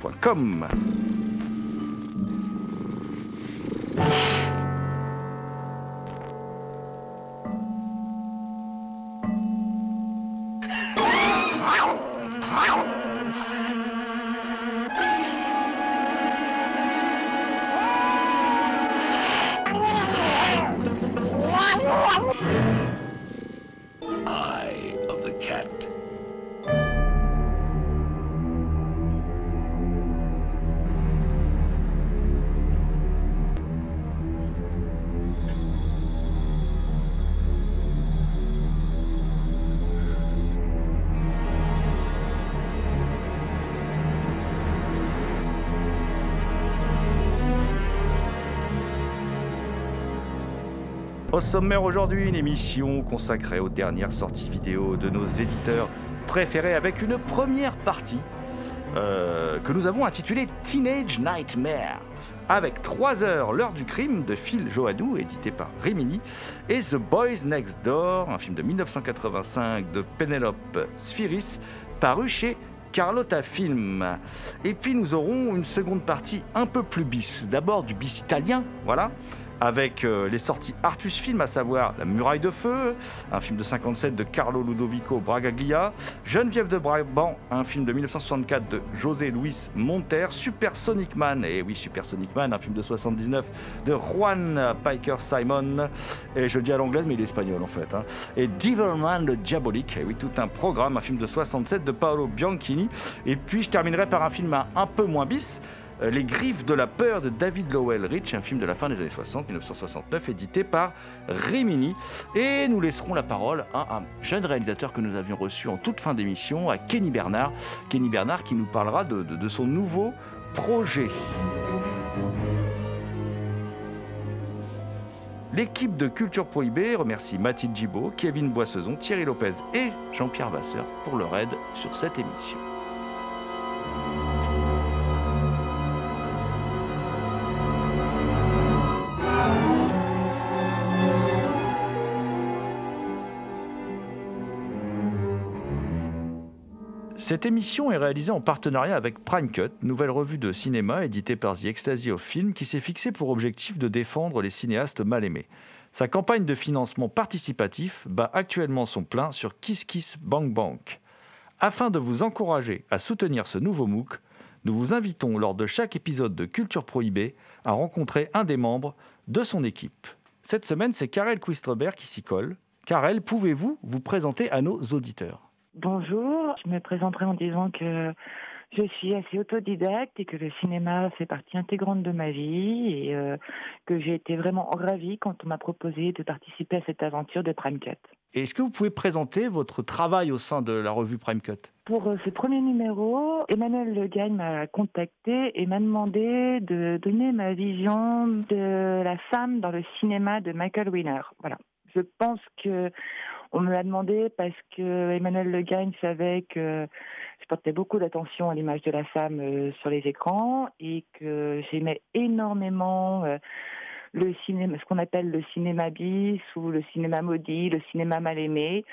Eye Au sommaire aujourd'hui, une émission consacrée aux dernières sorties vidéo de nos éditeurs préférés avec une première partie euh, que nous avons intitulée Teenage Nightmare. Avec 3 heures, l'heure du crime de Phil Joadou, édité par Rimini, et The Boys Next Door, un film de 1985 de Penelope Spheris, paru chez Carlotta Film. Et puis nous aurons une seconde partie un peu plus bis. D'abord du bis italien, voilà, avec euh, les sorties Artus Film, à savoir La Muraille de Feu, un film de 57 de Carlo Ludovico Bragaglia, Geneviève de Brabant, un film de 1964 de José Luis Monter, Super Sonic Man, et oui, Super Sonic Man, un film de 79 de Juan Piker Simon, et je dis à l'anglaise, mais il est espagnol en fait, hein. et Devilman le Diabolique, et oui, tout un programme, un film de 67 de Paolo Bianchini, et puis je terminerai par un film un, peu moins bis, Les Griffes de la peur de David Lowell Rich, un film de la fin des années 60, 1969, édité par Rimini. Et nous laisserons la parole à un jeune réalisateur que nous avions reçu en toute fin d'émission, à Kenny Bernard. Kenny Bernard qui nous parlera de, son nouveau projet. L'équipe de Culture Prohibée remercie Mathilde Gibaud, Kevin Boissezon, Thierry Lopez et Jean-Pierre Vasseur pour leur aide sur cette émission. Cette émission est réalisée en partenariat avec Prime Cut, nouvelle revue de cinéma éditée par The Ecstasy of Film qui s'est fixé pour objectif de défendre les cinéastes mal aimés. Sa campagne de financement participatif bat actuellement son plein sur Kiss Kiss Bank Bank. Afin de vous encourager à soutenir ce nouveau MOOC, nous vous invitons lors de chaque épisode de Culture Prohibée à rencontrer un des membres de son équipe. Cette semaine, c'est Karel Quistrebert qui s'y colle. Karel, pouvez-vous vous présenter à nos auditeurs? Bonjour, je me présenterai en disant que je suis assez autodidacte et que le cinéma fait partie intégrante de ma vie et euh, que j'ai été vraiment ravie quand on m'a proposé de participer à cette aventure de Prime Cut. Est-ce que vous pouvez présenter votre travail au sein de la revue Prime Cut? Pour euh, ce premier numéro, Emmanuel Le Gagne m'a contacté et m'a demandé de donner ma vision de la femme dans le cinéma de Michael Winner. Voilà. Je pense que on me l'a demandé parce que Emmanuel Le Gagne savait que je portais beaucoup d'attention à l'image de la femme euh, sur les écrans et que j'aimais énormément euh, le cinéma, ce qu'on appelle le cinéma bis ou le cinéma maudit, le cinéma mal aimé.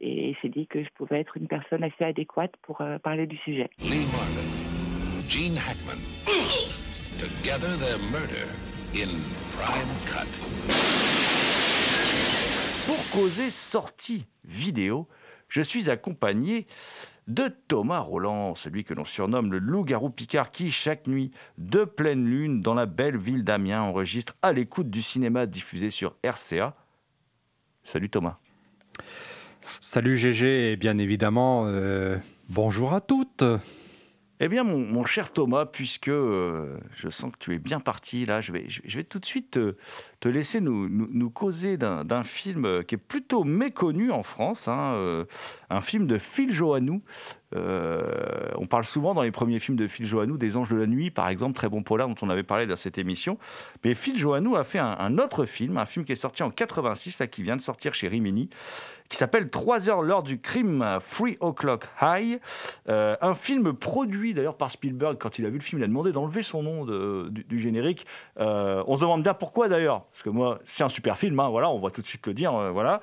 Et il s'est dit que je pouvais être une personne assez adéquate pour euh, parler du sujet. Lee Marvin, Gene Hackman. Prime Cut. Causer sortie vidéo. Je suis accompagné de Thomas Roland, celui que l'on surnomme le loup-garou Picard, qui chaque nuit de pleine lune dans la belle ville d'Amiens enregistre à l'écoute du cinéma diffusé sur RCA. Salut Thomas. Salut GG et bien évidemment euh, bonjour à toutes. Eh bien, mon, cher Thomas, puisque euh, je sens que tu es bien parti là, je vais, tout de suite te, laisser nous, nous, causer d'un film qui est plutôt méconnu en France, hein, euh, un film de Phil Joannou. Euh, on parle souvent dans les premiers films de Phil Joannou des Anges de la Nuit, par exemple, très bon polar dont on avait parlé dans cette émission. Mais Phil Joannou a fait un, autre film, un film qui est sorti en 86, là, qui vient de sortir chez Rimini, qui s'appelle 3 heures l'heure du crime, 3 o'clock high. Euh, un film produit d'ailleurs par Spielberg. Quand il a vu le film, il a demandé d'enlever son nom du, générique. Euh, on se demande bien pourquoi d'ailleurs, parce que moi, c'est un super film. Hein, voilà, on va tout de suite le dire. Voilà.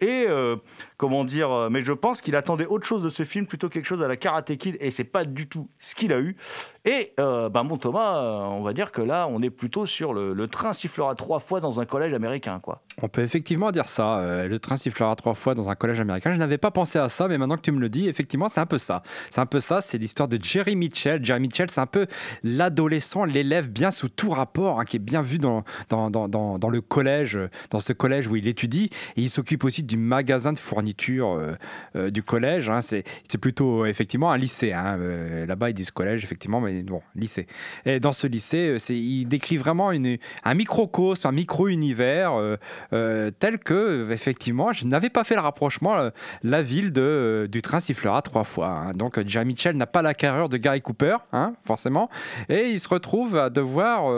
et comment dire Mais je pense qu'il attendait autre chose de ce film, plutôt quelque chose à la Karate Kid, et c'est pas du tout ce qu'il a eu. Et ben mon Thomas, on va dire que là, on est plutôt sur le, train sifflera trois fois dans un collège américain, quoi. On peut effectivement dire ça. Euh, le train sifflera trois fois dans un collège américain. Je n'avais pas pensé à ça, mais maintenant que tu me le dis, effectivement, c'est un peu ça. C'est un peu ça. C'est l'histoire de Jerry Mitchell. Jerry Mitchell, c'est un peu l'adolescent, l'élève bien sous tout rapport, hein, qui est bien vu dans, dans, dans, dans, le collège, dans ce collège où il étudie. Et il s'occupe aussi du magasin de fourniture euh, euh, du collège. Hein. C'est plutôt effectivement un lycée. Hein. Là-bas, ils disent collège, effectivement, mais bon, lycée. Et dans ce lycée, il décrit vraiment un microcosme, un micro-univers. Euh, tel que, effectivement, je n'avais pas fait le rapprochement, euh, la ville de, euh, du train sifflera trois fois. Hein. Donc, Jerry Mitchell n'a pas la carrure de Gary Cooper, forcément, et il se retrouve à devoir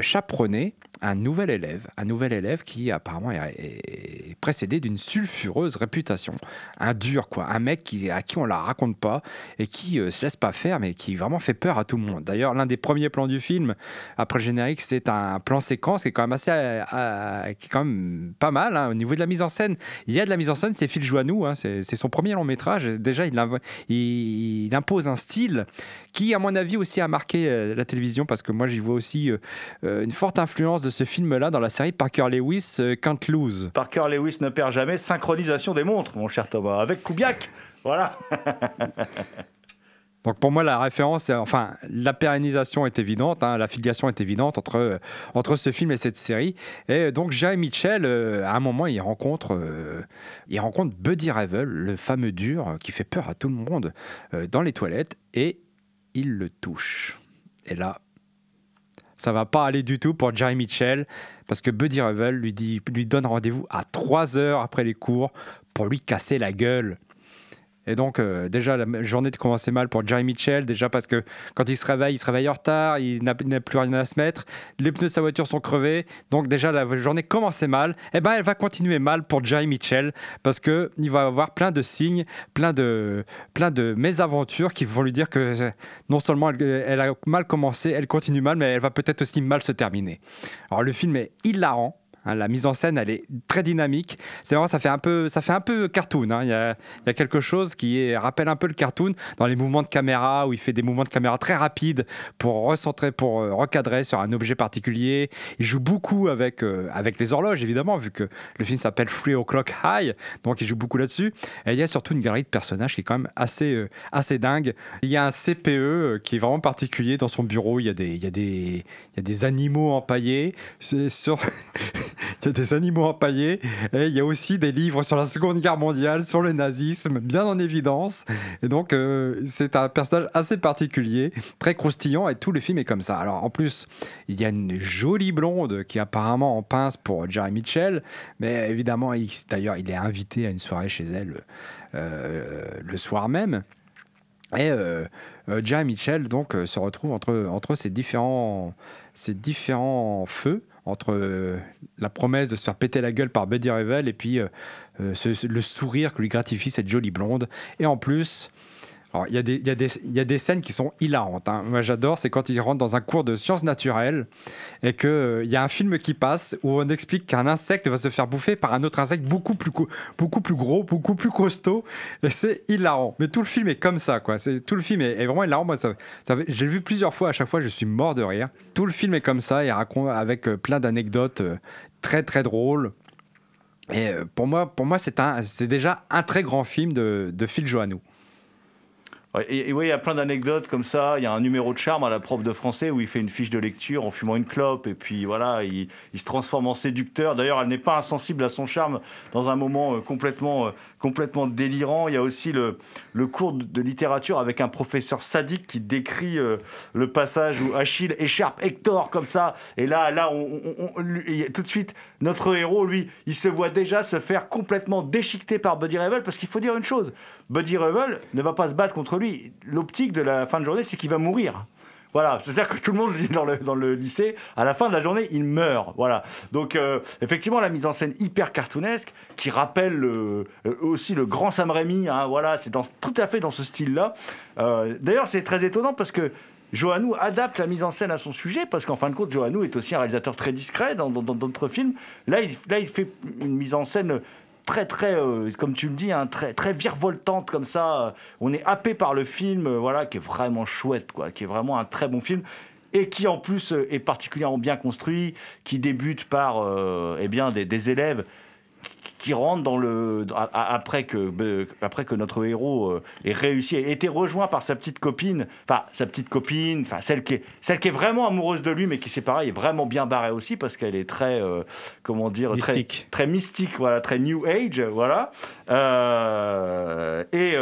chaperonner un nouvel élève, un nouvel élève qui apparemment est, précédé d'une sulfureuse réputation, un dur quoi, un mec à qui on la raconte pas et qui se laisse pas faire, mais qui vraiment fait peur à tout le monde. D'ailleurs, l'un des premiers plans du film après le générique, c'est un plan séquence qui est quand même assez euh, qui est quand même pas mal. Hein. Au niveau de la mise en scène, il y a de la mise en scène, c'est Phil Joannou, hein. c'est son premier long métrage. Déjà, il, impose un style qui, à mon avis, aussi a marqué euh, la télévision parce que moi, j'y vois aussi euh, une forte influence de ce film-là dans la série Parker Lewis Can't Lose. Parker Lewis ne perd jamais, synchronisation des montres, mon cher Thomas, avec Kubiak. voilà. Donc pour moi, la référence, enfin, la pérennisation est évidente, hein, la filiation est évidente entre, euh, entre ce film et cette série. Et donc Jerry Mitchell, euh, à un moment, il rencontre, euh, il rencontre Buddy Revel, le fameux dur qui fait peur à tout le monde, dans les toilettes, et il le touche. Et là, ça va pas aller du tout pour Jerry Mitchell, parce que Buddy Revel lui, lui donne rendez-vous à 3 heures après les cours pour lui casser la gueule. Et donc, euh, déjà, la journée commençait mal pour Jerry Mitchell, déjà parce que quand il se réveille, il se réveille en retard, il n'a plus rien à se mettre, les pneus de sa voiture sont crevés, donc déjà, la journée commençait mal. Et eh ben, elle va continuer mal pour Jerry Mitchell, parce qu'il va avoir plein de signes, plein de, plein de mésaventures qui vont lui dire que non seulement elle, elle a mal commencé, elle continue mal, mais elle va peut-être aussi mal se terminer. Alors, le film est hilarant. Hein, la mise en scène, elle est très dynamique. C'est vrai, ça fait un peu, ça fait un peu cartoon. Hein. Il, y a, quelque chose qui rappelle un peu le cartoon dans les mouvements de caméra où il fait des mouvements de caméra très rapides pour recentrer, pour euh, recadrer sur un objet particulier. Il joue beaucoup avec euh, avec les horloges évidemment, vu que le film s'appelle Free O'clock High, donc il joue beaucoup là-dessus. Et il y a surtout une galerie de personnages qui est quand même assez euh, assez dingue. Il y a un CPE qui est vraiment particulier dans son bureau. Il y a des il y a des il y a des animaux empaillés. C'est il y a des animaux empaillés et il y a aussi des livres sur la Seconde Guerre mondiale, sur le nazisme, bien en évidence. Et donc, euh, c'est un personnage assez particulier, très croustillant et tout le film est comme ça. Alors, en plus, il y a une jolie blonde qui apparemment en pince pour Jerry Mitchell, mais évidemment, d'ailleurs, il est invité à une soirée chez elle euh, le soir même. Et euh, Jerry Mitchell donc se retrouve entre, entre ces, différents, ces différents feux entre euh, la promesse de se faire péter la gueule par Buddy Revel et puis euh, euh, le sourire que lui gratifie cette jolie blonde. Et en plus, Alors, il y, y, y a des scènes qui sont hilarantes. hein. Moi, j'adore, c'est quand ils rentrent dans un cours de sciences naturelles et qu'il il y a un film qui passe où on explique qu'un insecte va se faire bouffer par un autre insecte beaucoup plus, co- beaucoup plus gros, beaucoup plus costaud. Et c'est hilarant. Mais tout le film est comme ça, quoi. Tout le film est, vraiment hilarant. Moi, ça, j'ai vu plusieurs fois. À chaque fois, je suis mort de rire. Tout le film est comme ça. Il raconte avec euh, plein d'anecdotes euh, très, très drôles. Et euh, pour moi, pour moi c'est, c'est déjà un très grand film de, de Phil Joannou. Et, oui, il y a plein d'anecdotes comme ça. Il y a un numéro de charme à la prof de français où il fait une fiche de lecture en fumant une clope et puis voilà, il, il se transforme en séducteur. D'ailleurs, elle n'est pas insensible à son charme dans un moment euh, complètement, euh, complètement délirant. Il y a aussi le, cours de, littérature avec un professeur sadique qui décrit euh, le passage où Achille écharpe Hector comme ça. Et là, là, tout de suite, notre héros, lui, il se voit déjà se faire complètement déchiqueter par Buddy Revel parce qu'il faut dire une chose. Buddy Revel ne va pas se battre contre lui. L'optique de la fin de journée, c'est qu'il va mourir. Voilà, c'est-à-dire que tout le monde dans le, dans le lycée, à la fin de la journée, il meurt. Voilà. Donc, euh, effectivement, la mise en scène hyper cartoonesque, qui rappelle le- euh, aussi le grand Sam Raimi, hein, voilà, c'est tout à fait dans ce style-là. Euh, D'ailleurs, c'est très étonnant parce que Johannou adapte la mise en scène à son sujet, parce qu'en fin de compte, Johannou est aussi un réalisateur très discret dans d'autres films. Là il, là, il fait une mise en scène très très euh, comme tu le dis hein, très très virevoltante comme ça. On est happé par le film euh, voilà qui est vraiment chouette quoi qui est vraiment un très bon film et qui en plus euh, est particulièrement bien construit qui débute par euh, eh bien des, des élèves qui- rentrent dans le après que après que notre héros euh, ait réussi ait été rejoint par sa petite copine enfin sa petite copine enfin celle qui est celle qui est vraiment amoureuse de lui mais qui c'est pareil est vraiment bien barrée aussi parce qu'elle est très euh, comment dire Mystique. très mystique, voilà, très new age, voilà. Et euh, et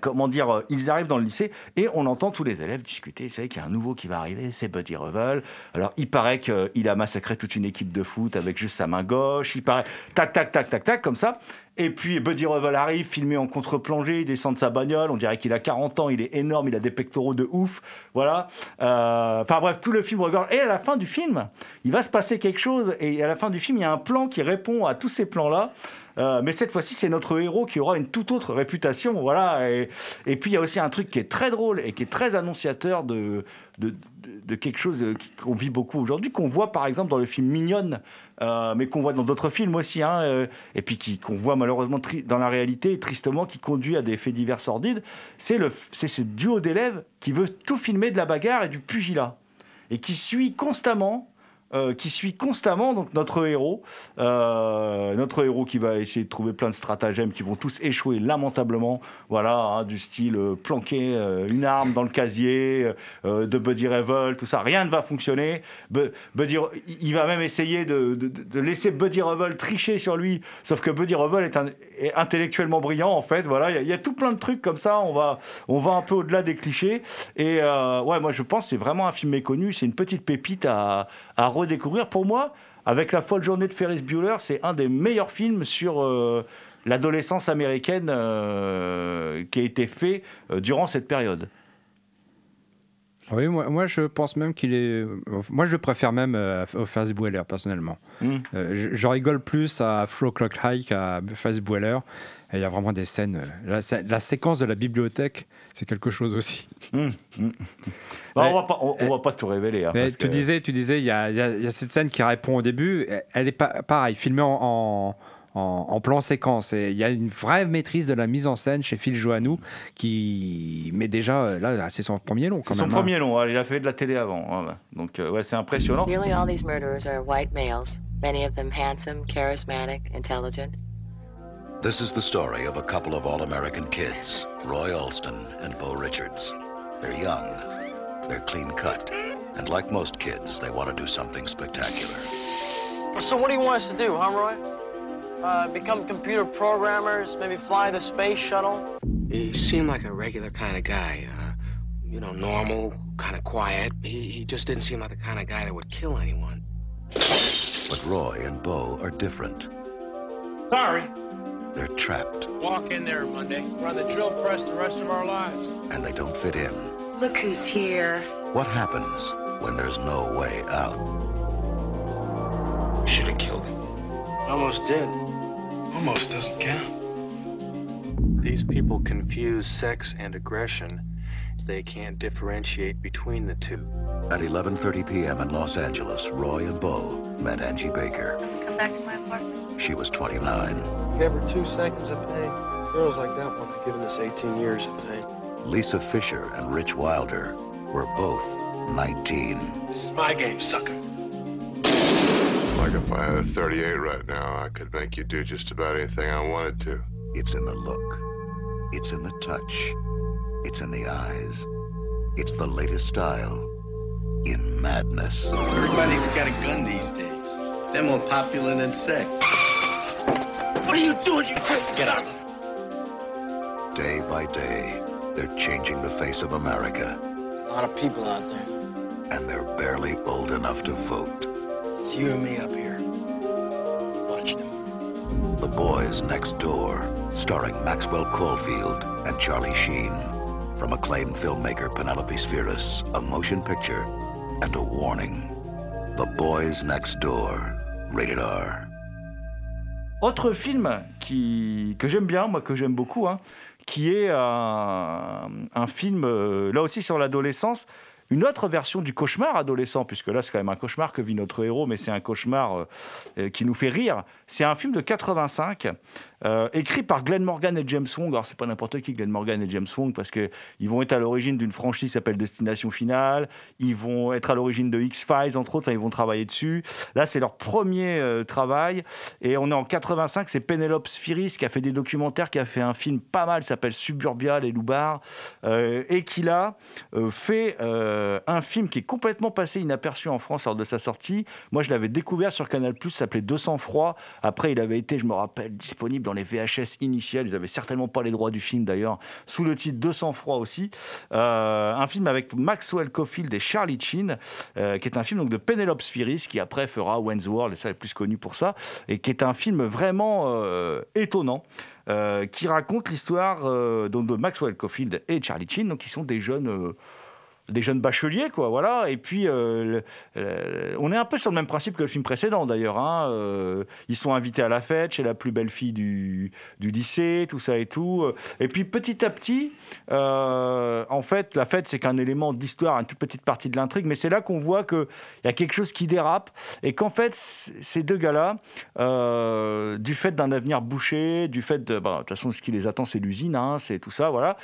comment dire, euh, ils arrivent dans le lycée et on entend tous les élèves discuter. Vous savez qu'il y a un nouveau qui va arriver, c'est Buddy Revel. Alors il paraît qu'il a massacré toute une équipe de foot avec juste sa main gauche. Il paraît tac, tac, tac, tac, tac, comme ça. Et puis Buddy Revel arrive, filmé en contre-plongée, il descend de sa bagnole. On dirait qu'il a 40 ans, il est énorme, il a des pectoraux de ouf. Voilà. Euh, Enfin bref, tout le film regarde. Et à la fin du film, il va se passer quelque chose. Et à la fin du film, il y a un plan qui répond à tous ces plans-là. Euh, mais cette fois-ci, c'est notre héros qui aura une toute autre réputation. Voilà. Et, puis, il y a aussi un truc qui est très drôle et qui est très annonciateur de, quelque chose euh, qu'on vit beaucoup aujourd'hui, qu'on voit par exemple dans le film Mignonne, euh, mais qu'on voit dans d'autres films aussi, hein, et puis qu'on voit malheureusement dans la réalité, tristement, qui conduit à des faits divers sordides. C'est ce duo d'élèves qui veut tout filmer de la bagarre et du pugilat et qui suit constamment, euh, qui suit constamment donc notre héros, euh, notre héros qui va essayer de trouver plein de stratagèmes qui vont tous échouer lamentablement, voilà, hein, du style euh, planquer une arme dans le casier de Buddy Revel, tout ça, rien ne va fonctionner. Bu- Buddy, il va même essayer de, laisser Buddy Revel tricher sur lui, sauf que Buddy Revel est, intellectuellement brillant en fait, voilà, il y a- tout plein de trucs comme ça, on va, on va un peu au-delà des clichés. Et ouais, moi je pense c'est vraiment un film méconnu, c'est une petite pépite à, à redécouvrir. Pour moi, avec La folle journée de Ferris Bueller, c'est un des meilleurs films sur euh, l'adolescence américaine euh, qui a été fait euh, durant cette période. Oui, moi, moi je pense même qu'il est. Moi je le préfère même euh, au Ferris Bueller personnellement. Mm. Euh, je, je rigole plus à Flow Clock High qu'à. Et il y a vraiment des scènes. euh, La, sé- la séquence de la bibliothèque, c'est quelque chose aussi. Hum, hum. Bah, on va pas, on, on va pas tout révéler. hein, Mais tu que- disais, tu disais, il y a, y y cette scène qui répond au début. Elle est pas pareil, filmée en, en, en- en plan séquence. Et il y a une vraie maîtrise de la mise en scène chez Phil Joannou qui, mais déjà euh, là, c'est son premier long quand C'est son même. hein. premier long, hein, il a fait de la télé avant. voilà. Donc euh, ouais, c'est impressionnant. Nearly all these murderers are white males, many of them handsome, charismatic, intelligent. This is the story of a couple of all American kids, Roy Alston and Bo Richards. They're young, they're clean cut, and like most kids, they want to do something spectacular. So what do you want us to do, huh, Roy? Uh, become computer programmers, maybe fly the space shuttle? He seemed like a regular kind of guy. Uh, you know, normal, kind of quiet. He, he just didn't seem like the kind of guy that would kill anyone. But Roy and Bo are different. Sorry. They're trapped, Walk in there Monday. We're on the drill press the rest of our lives. and they don't fit in. Look who's here. What happens when there's no way out? Should have killed him. Almost did. Almost doesn't count. These people confuse sex and aggression. They can't differentiate between the two. At 11:30 p.m. in Los Angeles, Roy and Bo met Angie Baker. Come back to my apartment. She was 29. Give her two seconds of pain. Girls like that one have given us 18 years of pain. Lisa Fisher and Rich Wilder were both 19. This is my game, sucker. Like if I had a 38 right now, I could make you do just about anything I wanted to. It's in the look. It's in the touch. It's in the eyes. It's the latest style in madness. Everybody's got a gun these days. They're more popular than sex. What are you doing, you crazy Get out. Day by day, they're changing the face of America, A lot of people out there. and they're barely old enough to vote. It's you and me up here. Watching them. The Boys Next Door, starring Maxwell Caulfield and Charlie Sheen. From acclaimed filmmaker Penelope Spheris, a motion picture and a warning. The Boys Next Door, rated R. Autre film qui, que j'aime bien, moi que j'aime beaucoup, hein, qui est un, un film, euh, là aussi sur l'adolescence, une autre version du cauchemar adolescent, puisque là c'est quand même un cauchemar que vit notre héros, mais c'est un cauchemar euh, euh, qui nous fait rire. C'est un film de 85, euh, écrit par Glenn Morgan et James Wong. Alors c'est pas n'importe qui Glenn Morgan et James Wong, parce que ils vont être à l'origine d'une franchise qui s'appelle Destination Finale. Ils vont être à l'origine de X Files entre autres. Enfin, ils vont travailler dessus. Là c'est leur premier euh, travail, et on est en 85. C'est Penelope Spheris qui a fait des documentaires, qui a fait un film pas mal, s'appelle Suburbia les loupards, euh, et qui là fait un film qui est complètement passé inaperçu en France lors de sa sortie. Moi, je l'avais découvert sur Canal+, s'appelait 200 froid. Après, il avait été, je me rappelle, disponible dans les VHS initiales. Ils avaient certainement pas les droits du film d'ailleurs, sous le titre 200 froid aussi. Euh, un film avec Maxwell Caulfield et Charlie Sheen, euh, qui est un film donc de Penelope Spheris, qui après fera Wayne's World, et ça est plus connu pour ça, et qui est un film vraiment euh, étonnant. qui raconte l'histoire de Maxwell Caulfield et Charlie Sheen, donc qui sont des jeunes des jeunes bacheliers, quoi, voilà. Et puis, euh, on est un peu sur le même principe que le film précédent, d'ailleurs. hein. Euh, ils sont invités à la fête chez la plus belle fille du, du lycée, tout ça et tout. Et puis, petit à petit, euh, en fait, la fête, c'est qu'un élément de l'histoire, une toute petite partie de l'intrigue, mais c'est là qu'on voit qu'il y a quelque chose qui dérape et qu'en fait, ces deux gars-là, du fait d'un avenir bouché, du fait de, bah, de toute façon, ce qui les attend, c'est l'usine, hein, c'est tout ça, voilà,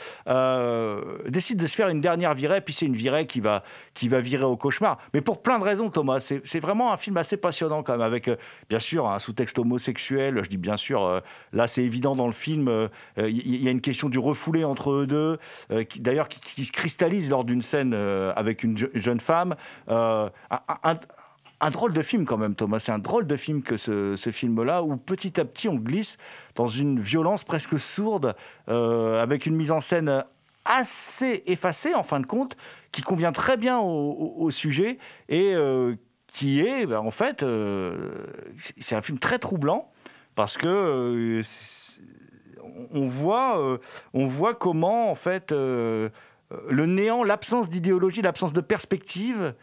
décident de se faire une dernière virée, puis c'est une virée qui va, qui va virer au cauchemar. Mais pour plein de raisons, Thomas, c'est vraiment un film assez passionnant quand même, avec euh, bien sûr un sous-texte homosexuel. Je dis bien sûr, euh, là c'est évident dans le film, euh, il y, a une question du refoulé entre eux deux, qui d'ailleurs qui, se cristallise lors d'une scène avec une je- jeune femme. Un- drôle de film quand même, Thomas. C'est un drôle de film que ce, film-là, où petit à petit on glisse dans une violence presque sourde, avec une mise en scène assez effacée en fin de compte, qui convient très bien au, sujet et euh, qui est, ben, en fait, euh, c'est un film très troublant parce que euh, on voit, on voit comment en fait le néant, l'absence d'idéologie, l'absence de perspective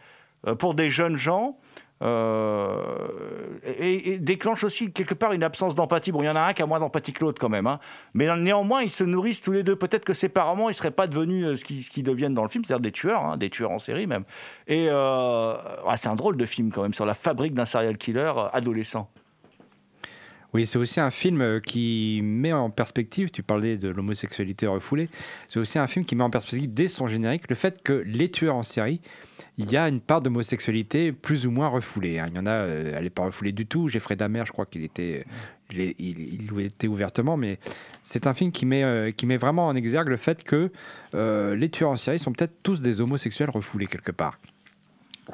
pour des jeunes gens. Euh, et, déclenche aussi quelque part une absence d'empathie. Bon, il y en a un qui a moins d'empathie que l'autre quand même, hein. mais néanmoins ils se nourrissent tous les deux. Peut-être que séparément ils seraient pas devenus euh, ce qu'ils deviennent dans le film, c'est-à-dire des tueurs, hein, des tueurs en série même. Et euh, ouais, c'est un drôle de film quand même sur la fabrique d'un serial killer adolescent. Oui, c'est aussi un film euh, qui met en perspective, tu parlais de l'homosexualité refoulée, c'est aussi un film qui met en perspective dès son générique le fait que les tueurs en série, il y a une part d'homosexualité plus ou moins refoulée. hein. Il y en a, euh, elle n'est pas refoulée du tout. Jeffrey Dahmer, je crois qu'il était, est- il, il était ouvertement, mais c'est un film qui met, euh, qui met vraiment en exergue le fait que euh, les tueurs en série sont peut-être tous des homosexuels refoulés quelque part.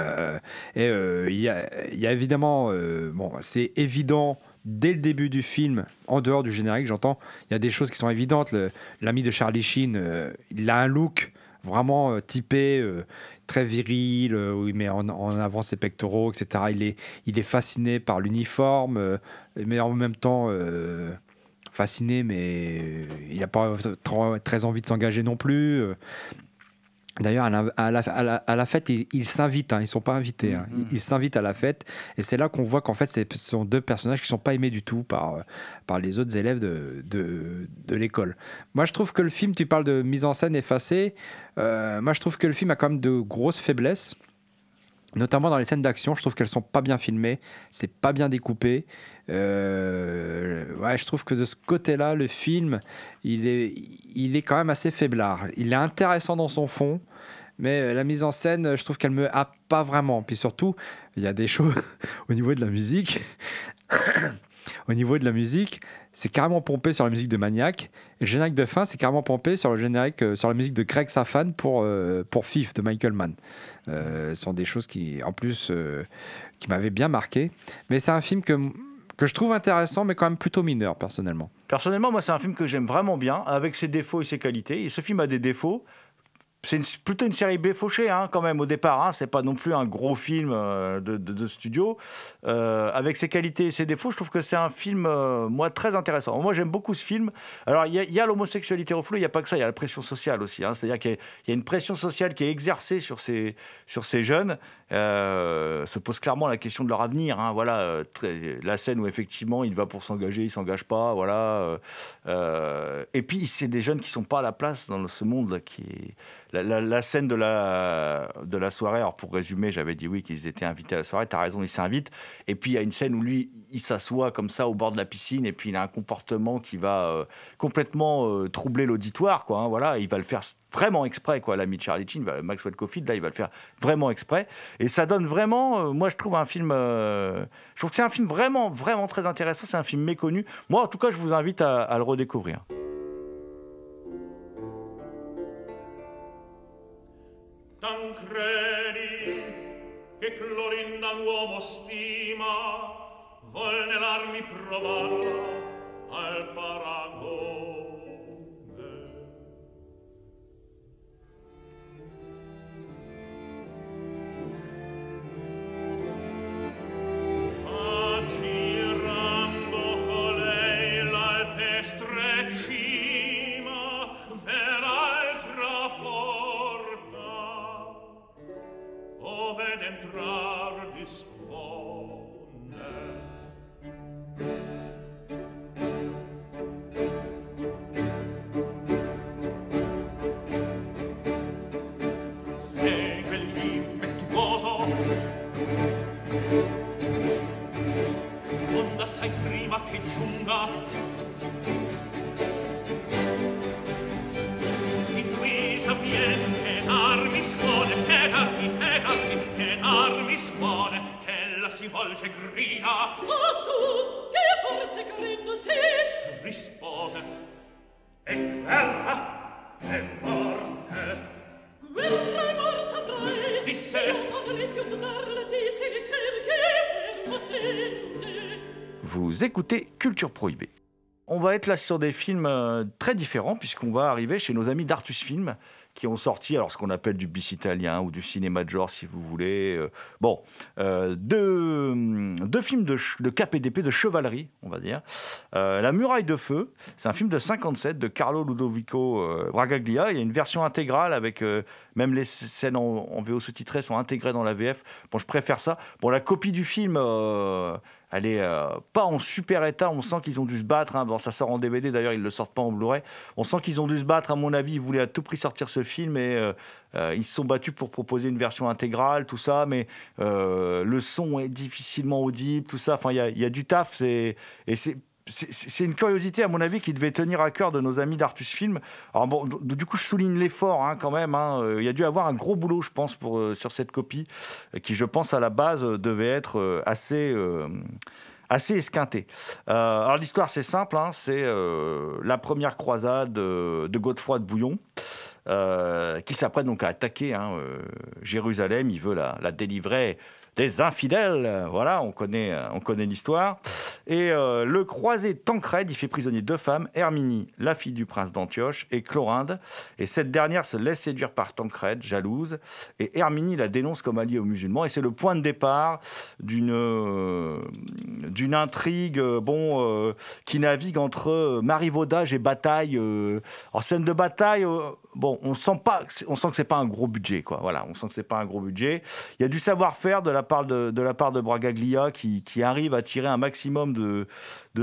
Euh, et euh, il y, y a évidemment, euh, bon, c'est évident dès le début du film, en dehors du générique, j'entends, il y a des choses qui sont évidentes. L'ami de Charlie Sheen, euh, il a un look vraiment euh, typé, euh, très viril, où il met en, en avant ses pectoraux, etc. Il est, il est fasciné par l'uniforme, mais en même temps fasciné, mais il n'a pas très envie de s'engager non plus. D'ailleurs, à la, à à fête, ils ils s'invitent, hein, ils ne sont pas invités. hein. Ils- Ils s'invitent à la fête. Et c'est là qu'on voit qu'en fait, ce sont deux personnages qui ne sont pas aimés du tout par, par les autres élèves de, de, de l'école. Moi, je trouve que le film, tu parles de mise en scène effacée. euh, moi, je trouve que le film a quand même de grosses faiblesses. Notamment dans les scènes d'action, je trouve qu'elles sont pas bien filmées, c'est pas bien découpé. Euh, ouais, je trouve que de ce côté-là, le film, il est, il est quand même assez faiblard. Il est intéressant dans son fond, mais euh, la mise en scène, je trouve qu'elle me happe pas vraiment. Puis surtout, il y a des choses au niveau de la musique. Au niveau de la musique, c'est carrément pompé sur la musique de Maniac. Et le générique de fin, c'est carrément pompé sur le générique, euh, sur la musique de Greg Safan pour, euh, pour Fif de Michael Mann. Euh, ce sont des choses qui, en plus, qui m'avaient bien marqué. Mais c'est un film que, que je trouve intéressant, mais quand même plutôt mineur, personnellement. Personnellement, moi, c'est un film que j'aime vraiment bien, avec ses défauts et ses qualités. Et ce film a des défauts. C'est plutôt une série B fauchée, hein, quand même, au départ. Hein. C'est pas non plus un gros film euh, de, studio. Euh, avec ses qualités et ses défauts, je trouve que c'est un film, euh, moi, très intéressant. Moi, j'aime beaucoup ce film. Alors, il y a, a l'homosexualité reflue, il n'y a pas que ça, il y a la pression sociale aussi. hein. C'est-à-dire qu'il y a- une pression sociale qui est exercée sur ces, sur ces jeunes. Se pose clairement la question de leur avenir. hein. Voilà, la scène où effectivement il va pour s'engager, il s'engage pas. Voilà. et puis c'est des jeunes qui sont pas à la place dans ce monde qui est la, scène de la de la soirée. Alors pour résumer, j'avais dit oui qu'ils étaient invités à la soirée. T'as raison, ils s'invitent. Et puis il y a une scène où lui il s'assoit comme ça au bord de la piscine et puis il a un comportement qui va euh, complètement euh, troubler l'auditoire. Quoi. hein. voilà, il va le faire vraiment exprès. Quoi. L'ami Charlie Chin, va- Maxwell Cofield, là, il va le faire vraiment exprès. Et ça donne vraiment, euh, moi je trouve un film, je trouve que c'est un film vraiment, vraiment très intéressant. C'est un film méconnu. Moi en tout cas, je vous invite à le redécouvrir. Tancredi, che Clorinda un uomo stima, vol nell'armi provarla al paragone. Che la si volge grida. Ma tu che porte carendo sì. Rispose e guerra è morte guerra è morte avrai disse non rifiuto darla ti si ricerchi fermo te. Vous écoutez Culture Prohibée. On va être là sur des films euh, très différents, puisqu'on va arriver chez nos amis d'Artus Film, qui ont sorti alors ce qu'on appelle du bis italien ou du cinéma de genre, si vous voulez. Euh, bon, euh, deux, deux films de, de KPDP, de chevalerie, on va dire. La muraille de feu, c'est un film de 57 de Carlo Ludovico Bragaglia. Il y a une version intégrale avec même les scènes en, en VO sous-titrées sont intégrées dans la VF. Bon, je préfère ça. Bon, la copie du film, elle est euh, pas en super état. On sent qu'ils ont dû se battre. hein. Ça sort en DVD d'ailleurs, ils le sortent pas en Blu-ray. On sent qu'ils ont dû se battre. À mon avis, ils voulaient à tout prix sortir ce film et euh, euh, ils se sont battus pour proposer une version intégrale, tout ça. Mais le son est difficilement audible, tout ça. Enfin, il y y a du taf. Et c'est c'est- une curiosité, à mon avis, qui devait tenir à cœur de nos amis d'Artus Film. Alors bon, du coup, je souligne l'effort hein, quand même. hein. Euh, Il y a dû avoir un gros boulot, je pense, pour, euh, sur cette copie, euh, qui, je pense, à la base, devait être assez, euh, assez alors l'histoire, c'est simple. hein. c'est la première croisade de Godefroy de Bouillon. qui s'apprête donc à attaquer Jérusalem. Il veut la, la délivrer des infidèles. Voilà, on connaît, euh, on connaît l'histoire. Et euh, le croisé Tancred, il fait prisonnier deux femmes, Herminie, la fille du prince d'Antioche, et Chlorinde. Et cette dernière se laisse séduire par Tancred, jalouse. Et Herminie la dénonce comme alliée aux musulmans. Et c'est le point de départ d'une euh, intrigue bon, qui navigue entre marivaudage et bataille. En scène de bataille, bon, on sent pas, on sent que c'est pas un gros budget, quoi. Voilà, on sent que c'est pas un gros budget. Il y a du savoir-faire de la part de, de la part de Bragaglia qui, arrive à tirer un maximum de,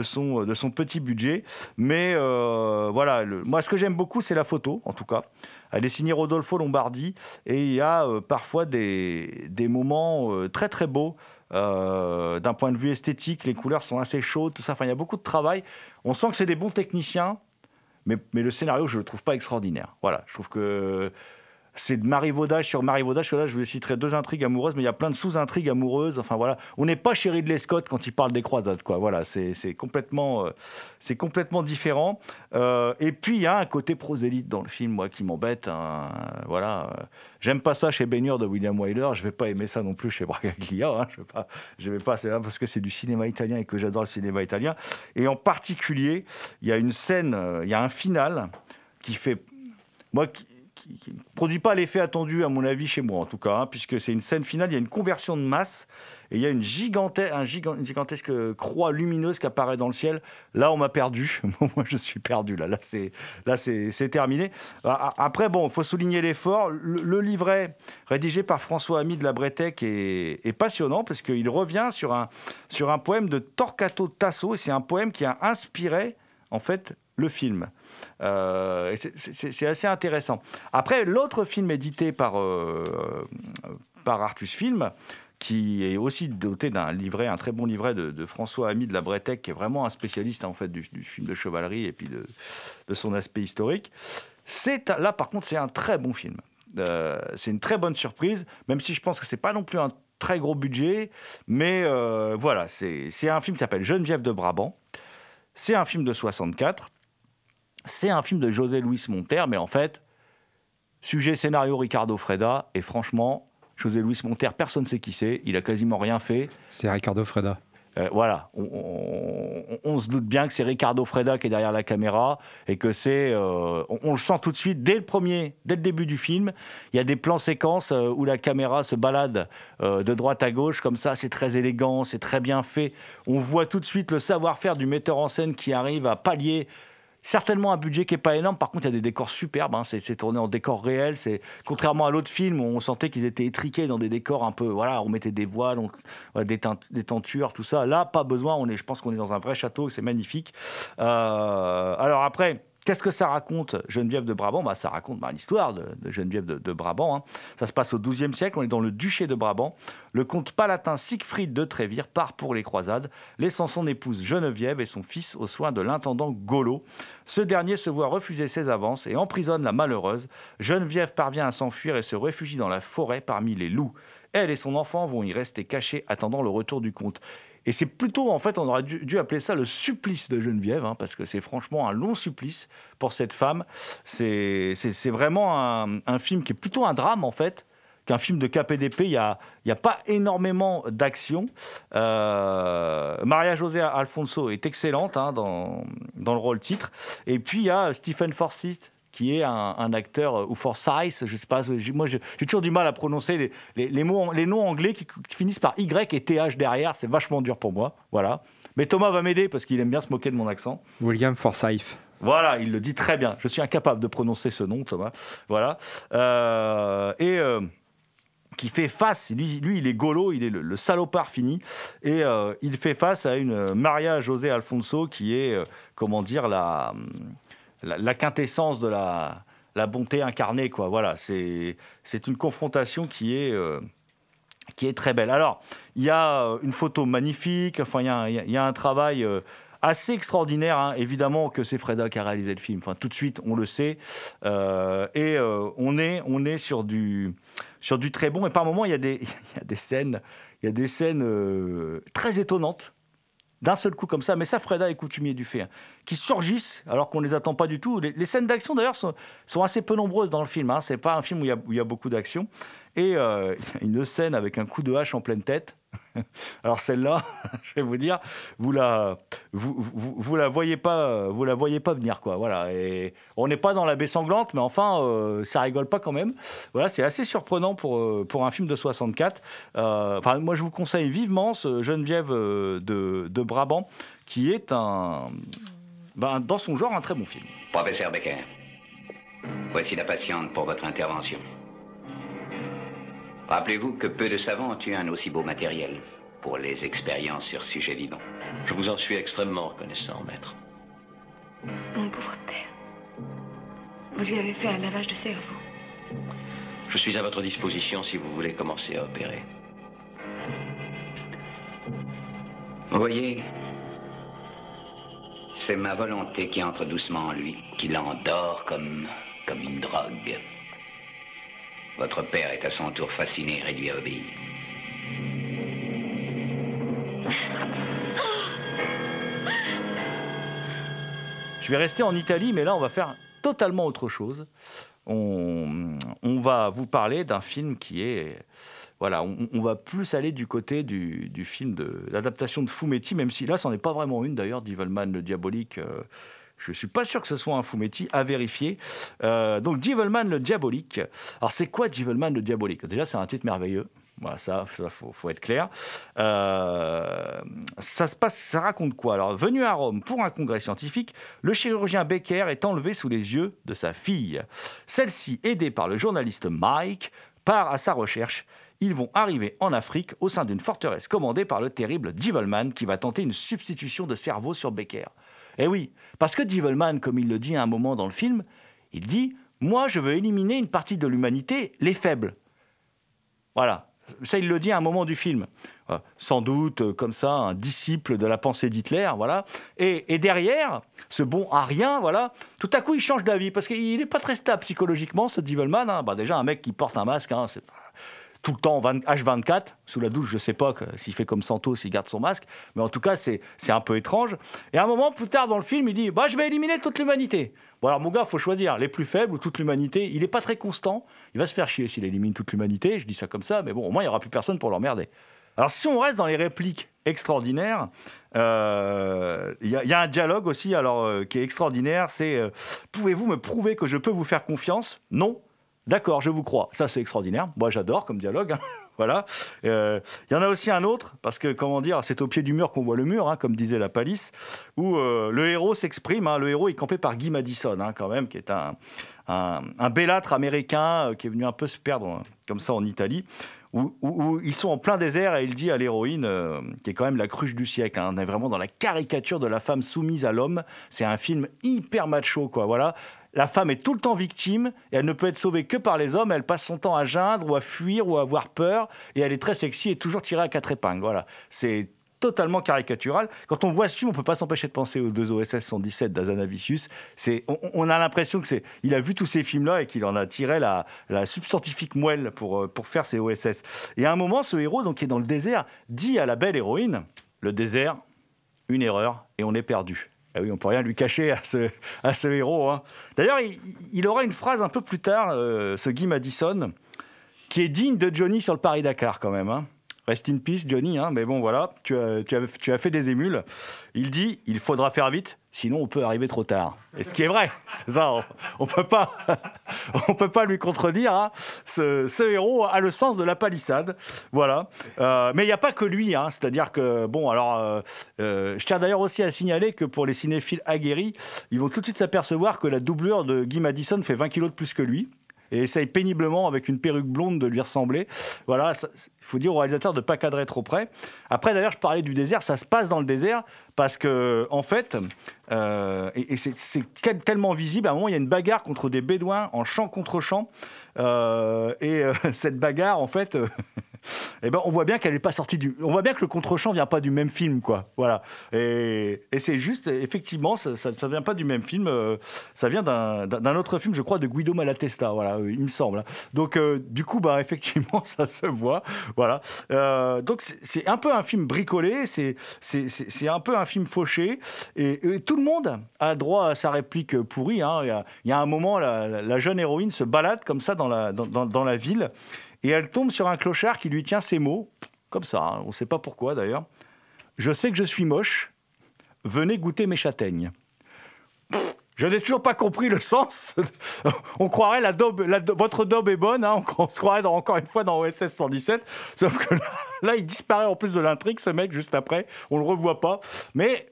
son petit budget. Mais euh, voilà, moi, ce que j'aime beaucoup, c'est la photo, en tout cas. Elle est signée Rodolfo Lombardi et il y a euh, parfois des, moments euh, très très beaux. D'un point de vue esthétique, les couleurs sont assez chaudes, tout ça. Enfin, il y a beaucoup de travail. On sent que c'est des bons techniciens, mais, mais le scénario, je le trouve pas extraordinaire. Voilà, je trouve que c'est de marivaudage sur marivaudage. Là, je vous citerai deux intrigues amoureuses, mais il y a plein de sous-intrigues amoureuses. Enfin voilà, on n'est pas chez Ridley Scott quand il parle des croisades, quoi. Voilà, c'est complètement, euh, c'est complètement différent. Euh, et puis il y a un côté prosélyte dans le film, moi, qui m'embête. hein. Voilà, j'aime pas ça chez Baigneur de William Wyler. Je vais pas aimer ça non plus chez Bragaglia. hein. Je vais pas, je vais pas. C'est parce que c'est du cinéma italien et que j'adore le cinéma italien. Et en particulier, il y a une scène, euh, il y a un final qui fait, moi, qui, ne produit pas l'effet attendu, à mon avis, chez moi, en tout cas, hein, puisque c'est une scène finale, il y a une conversion de masse, et il y a une, gigante, un gigan- une gigantesque croix lumineuse qui apparaît dans le ciel. Là, on m'a perdu. moi, je suis perdu. Là, là c'est, là, c'est, terminé. Après, bon, il faut souligner l'effort. Le, le livret rédigé par François Ami de la Bretèque est, est passionnant, parce qu'il revient sur un, sur un poème de Torquato Tasso, et c'est un poème qui a inspiré, en fait, le film. Euh, c'est- assez intéressant. Après, l'autre film édité par, euh, par Artus Film, qui est aussi doté d'un livret, un très bon livret de, François Ami de la Bretèque, qui est vraiment un spécialiste en fait du, film de chevalerie et puis de, de son aspect historique. C'est là, par contre, c'est un très bon film. Euh, c'est une très bonne surprise, même si je pense que c'est pas non plus un très gros budget, mais euh, voilà, c'est un film qui s'appelle Geneviève de Brabant. C'est un film de 64. C'est un film de José Luis Monter, mais en fait, sujet scénario Ricardo Freda, et franchement, José Luis Monter, personne ne sait qui c'est, il a quasiment rien fait. C'est Ricardo Freda. Euh, voilà, on, se doute bien que c'est Ricardo Freda qui est derrière la caméra et que c'est, euh, on, le sent tout de suite dès le premier, dès le début du film. Il y a des plans séquences euh, où la caméra se balade de droite à gauche comme ça, c'est très élégant, c'est très bien fait. On voit tout de suite le savoir-faire du metteur en scène qui arrive à pallier Certainement un budget qui est pas énorme. Par contre, il y a des décors superbes. hein. C'est tourné en décor réel. C'est contrairement à l'autre film où on sentait qu'ils étaient étriqués dans des décors un peu. Voilà, on mettait des voiles, on- des, des tentures, tout ça. Là, pas besoin. On est, je pense qu'on est dans un vrai château. C'est magnifique. Euh, alors après. Qu'est-ce que ça raconte, Geneviève de Brabant? Bah, Ça raconte bah, l'histoire de, Geneviève de, de Brabant. hein. Ça se passe au XIIe siècle, on est dans le duché de Brabant. Le comte palatin Siegfried de Trévire part pour les croisades, laissant son épouse Geneviève et son fils aux soins de l'intendant Golo. Ce dernier se voit refuser ses avances et emprisonne la malheureuse. Geneviève parvient à s'enfuir et se réfugie dans la forêt parmi les loups. Elle et son enfant vont y rester cachés attendant le retour du comte. Et c'est plutôt, en fait, on aurait dû, appeler ça le supplice de Geneviève, hein, parce que c'est franchement un long supplice pour cette femme. C'est vraiment un, film qui est plutôt un drame, en fait, qu'un film de KPDP. Il n'y a, a pas énormément d'action. Euh, Maria José Alfonso est excellente hein, dans, dans le rôle titre. Et puis, il y a Stephen Forsyth qui est un, un acteur, euh, ou Forsyth, je sais pas, moi j'ai toujours du mal à prononcer les, les- les mots, les noms anglais qui, qui finissent par Y et TH derrière, c'est vachement dur pour moi, voilà. Mais Thomas va m'aider parce qu'il aime bien se moquer de mon accent. William Forsythe. Voilà, il le dit très bien. Je suis incapable de prononcer ce nom, Thomas. Voilà. Euh, et euh, qui fait face, lui, lui, il est golo, il est le, le salopard fini, et euh, il fait face à une Maria José Alfonso qui est, comment dire, la, la, quintessence de la, la bonté incarnée, quoi. Voilà, c'est une confrontation qui est. euh, qui est très belle. Alors, il y a euh, une photo magnifique, enfin, il y a un, il y a- un travail euh, assez extraordinaire, hein. évidemment que c'est Freda qui a réalisé le film, enfin, tout de suite, on le sait, et on, est, on est sur du, sur du très bon, et par moments, il y a des, il y a des scènes, il y a des scènes très étonnantes, d'un seul coup comme ça, mais ça, Freda est coutumier du fait, hein, qui surgissent alors qu'on ne les attend pas du tout. Les, scènes d'action, d'ailleurs, sont, sont assez peu nombreuses dans le film. Hein. C'est pas un film où il y a, beaucoup d'action. Et euh, une scène avec un coup de hache en pleine tête. Alors celle-là, je vais vous dire, vous la, vous, vous, la voyez pas, vous la voyez pas venir quoi. Voilà. Et on n'est pas dans la baie sanglante, mais enfin, euh, ça rigole pas quand même. Voilà, c'est assez surprenant pour euh, pour un film de 64. Euh, Enfin, moi, je vous conseille vivement ce Geneviève de, de Brabant, qui est un, ben, dans son genre, un très bon film. Professeur Becker, voici la patiente pour votre intervention. Rappelez-vous que peu de savants ont eu un aussi beau matériel pour les expériences sur sujets vivants. Je vous en suis extrêmement reconnaissant, maître. Mon pauvre père. Vous lui avez fait un lavage de cerveau. Je suis à votre disposition si vous voulez commencer à opérer. Vous voyez, c'est ma volonté qui entre doucement en lui, qui l'endort comme, comme une drogue. Votre père est à son tour fasciné et réduit à obéir. Je vais rester en Italie, mais là, on va faire totalement autre chose. On, va vous parler d'un film qui est. Voilà, on, va plus aller du côté du, film de l'adaptation de Fumetti, même si là, c'en est pas vraiment une d'ailleurs, Devilman le Diabolique. euh, je suis pas sûr que ce soit un Fumetti, à vérifier. Euh, donc, Devilman le Diabolique. Alors, c'est quoi Devilman le Diabolique? Déjà, c'est un titre merveilleux. Voilà, ça, ça faut, être clair. Euh, ça se passe, ça raconte quoi? Alors, venu à Rome pour un congrès scientifique, le chirurgien Becker est enlevé sous les yeux de sa fille. Celle-ci, aidée par le journaliste Mike, part à sa recherche. Ils vont arriver en Afrique au sein d'une forteresse commandée par le terrible Devilman qui va tenter une substitution de cerveau sur Becker. Eh oui, parce que Devilman, comme il le dit à un moment dans le film, il dit Moi, je veux éliminer une partie de l'humanité, les faibles. Voilà. Ça, il le dit à un moment du film. Euh, Sans doute, euh, comme ça, un disciple de la pensée d'Hitler, voilà. Et, derrière, ce bon à rien, voilà, tout à coup, il change d'avis parce qu'il n'est pas très stable psychologiquement, ce Devilman. hein. Bah, déjà, un mec qui porte un masque, hein, tout le temps 20 H24, sous la douche, je sais pas s'il fait comme Santos, s'il garde son masque, mais en tout cas, c'est un peu étrange. Et à un moment, plus tard dans le film, il dit bah, Je vais éliminer toute l'humanité. Bon, alors, mon gars, faut choisir les plus faibles ou toute l'humanité. Il n'est pas très constant. Il va se faire chier s'il élimine toute l'humanité. Je dis ça comme ça, mais bon, au moins, il n'y aura plus personne pour l'emmerder. Alors, si on reste dans les répliques extraordinaires, euh, il y a un dialogue aussi alors, euh, qui est extraordinaire c'est euh, Pouvez-vous me prouver que je peux vous faire confiance? Non D'accord, je vous crois. Ça, c'est extraordinaire. Moi, j'adore comme dialogue. hein. voilà. Euh, Il y en a aussi un autre, parce que, comment dire, c'est au pied du mur qu'on voit le mur, hein, comme disait la palisse, où euh, le héros s'exprime. hein. Le héros est campé par Guy Madison, quand même, qui est un, un, bellâtre américain euh, qui est venu un peu se perdre comme ça en Italie. Où, ils sont en plein désert et il dit à l'héroïne, qui est quand même la cruche du siècle, on est vraiment dans la caricature de la femme soumise à l'homme. C'est un film hyper macho, quoi. Voilà. La femme est tout le temps victime et elle ne peut être sauvée que par les hommes. Elle passe son temps à geindre ou à fuir ou à avoir peur et elle est très sexy et toujours tirée à quatre épingles. Voilà. C'est totalement caricatural. Quand on voit ce film, on peut pas s'empêcher de penser aux deux OSS 117 d'Azanavicius. C'est, on, on a l'impression que c'est, il a vu tous ces films-là et qu'il en a tiré la, la substantifique moelle pour, euh, pour faire ces OSS. Et à un moment, ce héros, donc, qui est dans le désert, dit à la belle héroïne, le désert, une erreur et on est perdu. Ah oui, on peut rien lui cacher à ce, héros. hein. D'ailleurs, il, il aura une phrase un peu plus tard, euh, ce Guy Madison, qui est digne de Johnny sur le Paris-Dakar quand même. hein. Rest in peace, Johnny, hein, mais bon, voilà, tu as, fait des émules. Il dit il faudra faire vite, sinon on peut arriver trop tard. Et ce qui est vrai, c'est ça, on, on peut pas, on peut pas lui contredire. hein. Ce, ce héros a le sens de la palissade, voilà. Euh, mais il n'y a pas que lui, hein. c'est-à-dire que bon, alors, euh, euh, je tiens d'ailleurs aussi à signaler que pour les cinéphiles aguerris, ils vont tout de suite s'apercevoir que la doublure de Guy Madison fait 20 kilos de plus que lui et essaye péniblement avec une perruque blonde de lui ressembler. Voilà, il faut dire au réalisateur de ne pas cadrer trop près. Après, d'ailleurs, je parlais du désert, ça se passe dans le désert parce que, en fait, euh, et, c'est- tellement visible, à un moment, il y a une bagarre contre des bédouins en champ contre champ. Euh, et euh, cette bagarre, en fait, eh ben, on voit bien qu'elle n'est pas sortie du. On voit bien que le contre-champ vient pas du même film, quoi. Voilà. Et, et c'est juste, effectivement, ça, ça, ça vient pas du même film. euh, ça vient d'un autre film, je crois, de Guido Malatesta. Voilà, euh, il me semble. hein. Donc, euh, du coup, bah, effectivement, ça se voit. Voilà. Donc, c'est- un peu un film bricolé. C'est un peu un film fauché. Et, tout le monde a droit à sa réplique pourrie. hein. Il, y a, un moment, la, jeune héroïne se balade comme ça dans la, dans- dans la ville et elle tombe sur un clochard qui lui tient ses mots. comme ça, hein, on ne sait pas pourquoi d'ailleurs. Je sais que je suis moche, venez goûter mes châtaignes. Je n'ai toujours pas compris le sens. on croirait la la- votre daube est bonne, hein, on, se croirait encore une fois dans OSS 117, sauf que là, là, il disparaît en plus de l'intrigue, ce mec, juste après, on le revoit pas. Mais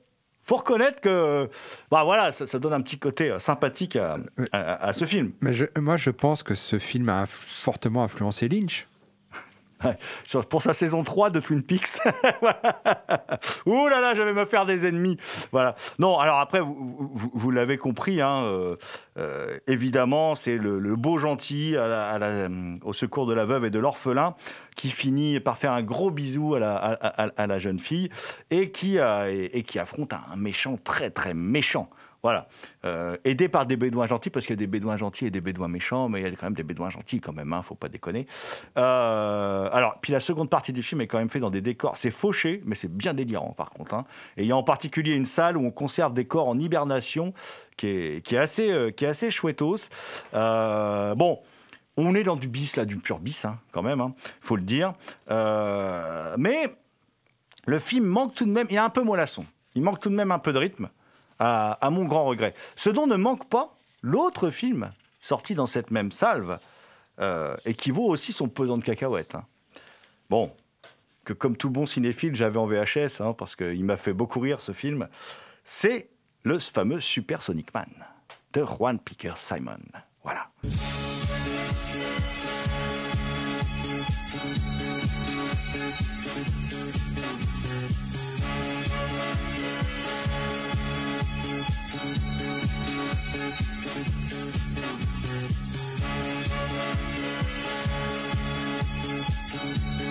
faut reconnaître que, bah voilà, ça, ça donne un petit côté euh, sympathique à, à- à ce film. Mais je- moi, je pense que ce film a fortement influencé Lynch. Pour sa saison 3 de Twin Peaks. Ouh là là, je vais me faire des ennemis. Voilà. Non, alors après, vous, l'avez compris, hein, euh, euh, évidemment, c'est le, beau gentil euh, au secours de la veuve et de l'orphelin qui finit par faire un gros bisou à la, jeune fille et qui affronte un méchant très très méchant. Voilà. Euh, aidé par des bédouins gentils, parce qu'il y a des bédouins gentils et des bédouins méchants, mais il y a quand même des bédouins gentils quand même, hein, faut pas déconner. Euh, alors, puis la seconde partie du film est quand même fait dans des décors. C'est fauché, mais c'est bien délirant par contre. hein. Et il y a en particulier une salle où on conserve des corps en hibernation qui est, assez, euh, qui est assez chouettos. Euh, bon. On est dans du bis, là, du pur bis, hein, quand même, il faut le dire. Mais le film manque tout de même, il est un peu mollasson. Il manque tout de même un peu de rythme, à, à mon grand regret. Ce dont ne manque pas l'autre film sorti dans cette même salve, euh, et qui vaut aussi son pesant de cacahuètes. hein. Bon, que comme tout bon cinéphile, j'avais en VHS, hein, parce qu'il m'a fait beaucoup rire ce film, c'est le fameux Super Sonic Man de Juan Picker Simon. Voilà.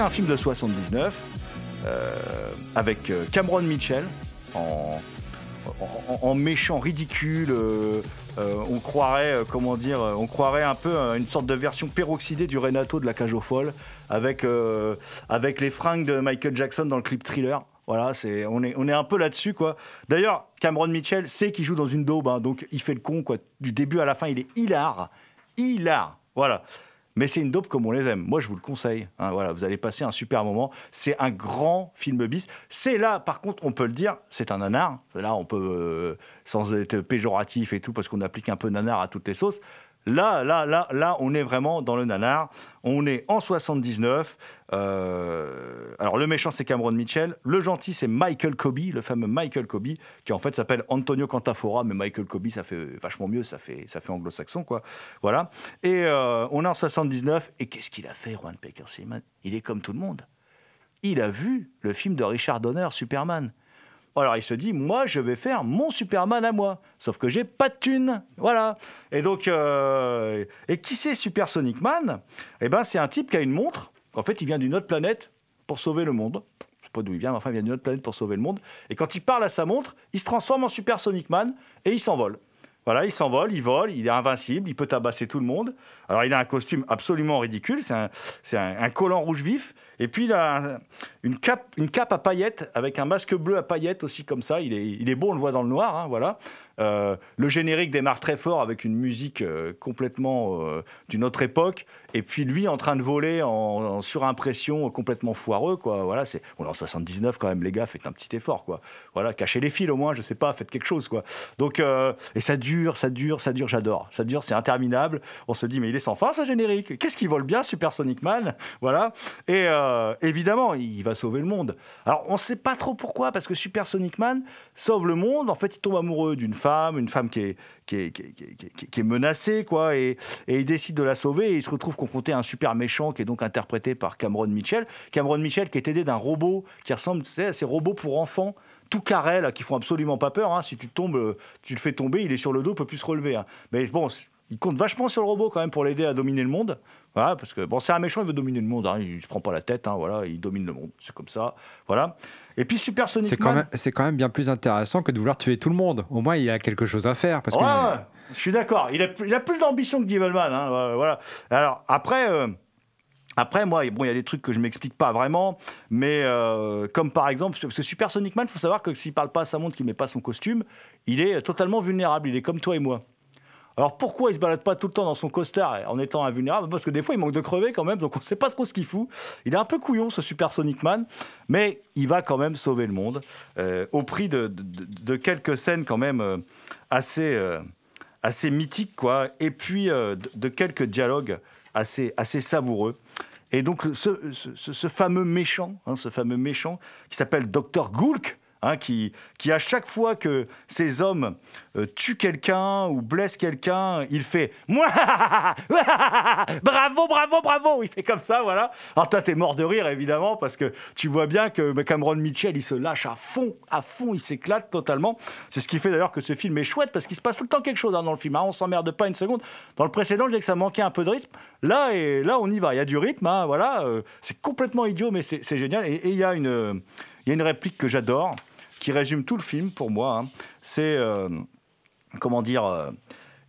Un film de 79 euh, avec euh, Cameron Mitchell en, méchant ridicule. euh, on croirait, comment dire, on croirait un peu une sorte de version peroxydée du Renato de la cage aux folles avec, avec les fringues de Michael Jackson dans le clip thriller. Voilà, c'est, on, est, on est un peu là-dessus, quoi. D'ailleurs, Cameron Mitchell sait qu'il joue dans une daube, hein, donc il fait le con, quoi. Du début à la fin, il est hilar. Hilar. Voilà. Mais c'est une dope comme on les aime. Moi, je vous le conseille. hein, voilà, vous allez passer un super moment. C'est un grand film bis. C'est là, par contre, on peut le dire, c'est un nanar. Là, on peut, euh, sans être péjoratif et tout, parce qu'on applique un peu nanar à toutes les sauces. Là, là, là, là, on est vraiment dans le nanar. On est en 79. Euh, alors, le méchant, c'est Cameron Mitchell. Le gentil, c'est Michael Kobe, le fameux Michael Kobe, qui en fait s'appelle Antonio Cantafora. Mais Michael Kobe, ça fait vachement mieux. Ça fait, ça fait anglo-saxon, quoi. Voilà. Et euh, on est en 79. Et qu'est-ce qu'il a fait, Juan Simon? Il est comme tout le monde. Il a vu le film de Richard Donner, Superman. Alors il se dit, moi je vais faire mon Superman à moi. Sauf que j'ai pas de thune. Voilà. Et donc, euh, et qui c'est Super Sonic Man? Eh ben c'est un type qui a une montre. En fait, il vient d'une autre planète pour sauver le monde. sais pas d'où il vient, mais enfin, il vient d'une autre planète pour sauver le monde. Et quand il parle à sa montre, il se transforme en Super Sonic Man et il s'envole. Voilà, il s'envole, il vole, il est invincible, il peut tabasser tout le monde. Alors, il a un costume absolument ridicule, c'est un, un, un collant rouge vif, et puis une cape, une cape à paillettes avec un masque bleu à paillettes aussi comme ça. Il est, il est beau, on le voit dans le noir, hein, voilà. Euh, le générique démarre très fort avec une musique euh, complètement euh, d'une autre époque, et puis lui en train de voler en, surimpression complètement foireux, quoi. Voilà, c'est en 79 quand même, les gars, faites un petit effort, quoi. Voilà, cachez les fils au moins, je sais pas, faites quelque chose, quoi. Donc et ça dure, ça dure, ça dure, j'adore, ça dure, c'est interminable. On se dit mais il est sans fin ce générique. Qu'est-ce qu'il vole bien, Super Sonic Man, voilà. Et euh, évidemment, il va sauver le monde. Alors on sait pas trop pourquoi, parce que Super Sonic Man sauve le monde. En fait, il tombe amoureux d'une femme, une femme qui est qui est, menacée, quoi, et, il décide de la sauver. Et il se retrouve confronté à un super méchant qui est donc interprété par Cameron Mitchell. Cameron Mitchell qui est aidé d'un robot qui ressemble à ces robots pour enfants tout carré là qui font absolument pas peur. hein. Si tu tombes, euh, tu le fais tomber, il est sur le dos, peut plus se relever. hein. Mais bon, il compte vachement sur le robot quand même pour l'aider à dominer le monde. Voilà, parce que bon, c'est un méchant, il veut dominer le monde. hein. Il se prend pas la tête, hein, voilà, il domine le monde. C'est comme ça, voilà. Et puis Super Sonic C'est quand, Man- même, c'est quand même bien plus intéressant que de vouloir tuer tout le monde. Au moins, il a quelque chose à faire. Parce Ouais, que, ouais, je suis d'accord. Il a, plus- il a plus d'ambition que Devilman. Hein, voilà. Alors, après. euh, après, moi, bon, il y a des trucs que je m'explique pas vraiment, mais euh, comme par exemple, parce que Super Sonic Man, il faut savoir que s'il parle pas à sa montre, qu'il met pas son costume, il est totalement vulnérable. Il est comme toi et moi. Alors pourquoi il se balade pas tout le temps dans son costard en étant invulnérable? Parce que des fois il manque de crever quand même, donc on sait pas trop ce qu'il fout. Il est un peu couillon ce Super Sonic Man, mais il va quand même sauver le monde euh, au prix de, quelques scènes quand même euh, assez, euh, assez mythiques quoi, et puis de, quelques dialogues assez, assez savoureux. Et donc ce, fameux méchant, hein, ce fameux méchant qui s'appelle Dr Gulk, hein, qui, qui à chaque fois que ces hommes euh, tuent quelqu'un ou blessent quelqu'un, il fait bravo bravo bravo, il fait comme ça voilà. Alors toi t'es mort de rire évidemment parce que tu vois bien que Cameron Mitchell il se lâche à fond, à fond, il s'éclate totalement. C'est ce qui fait d'ailleurs que ce film est chouette parce qu'il se passe tout le temps quelque chose hein, dans le film. hein. on s'emmerde pas une seconde. Dans le précédent je disais que ça manquait un peu de rythme. Là et là on y va, il y a du rythme, hein, voilà. euh, c'est complètement idiot mais c'est génial et il y a une il y a une réplique que j'adore qui résume tout le film pour moi. hein. C'est euh, comment dire euh,